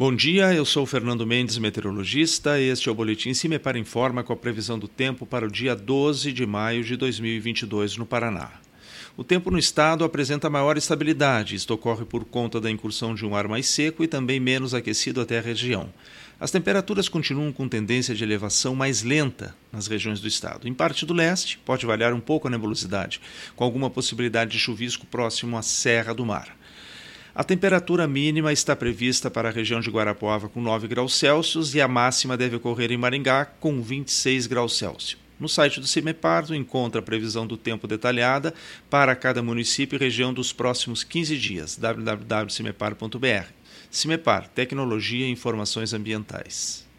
Bom dia, eu sou Fernando Mendes, meteorologista. Este é o Boletim Cimepar Informa com a previsão do tempo para o dia 12 de maio de 2022 no Paraná. O tempo no estado apresenta maior estabilidade. Isto ocorre por conta da incursão de um ar mais seco e também menos aquecido até a região. As temperaturas continuam com tendência de elevação mais lenta nas regiões do estado. Em parte do leste, pode variar um pouco a nebulosidade, com alguma possibilidade de chuvisco próximo à Serra do Mar. A temperatura mínima está prevista para a região de Guarapuava com 9 graus Celsius e a máxima deve ocorrer em Maringá com 26 graus Celsius. No site do CIMEPAR, encontra a previsão do tempo detalhada para cada município e região dos próximos 15 dias. www.cimepar.br. CIMEPAR Tecnologia e Informações Ambientais.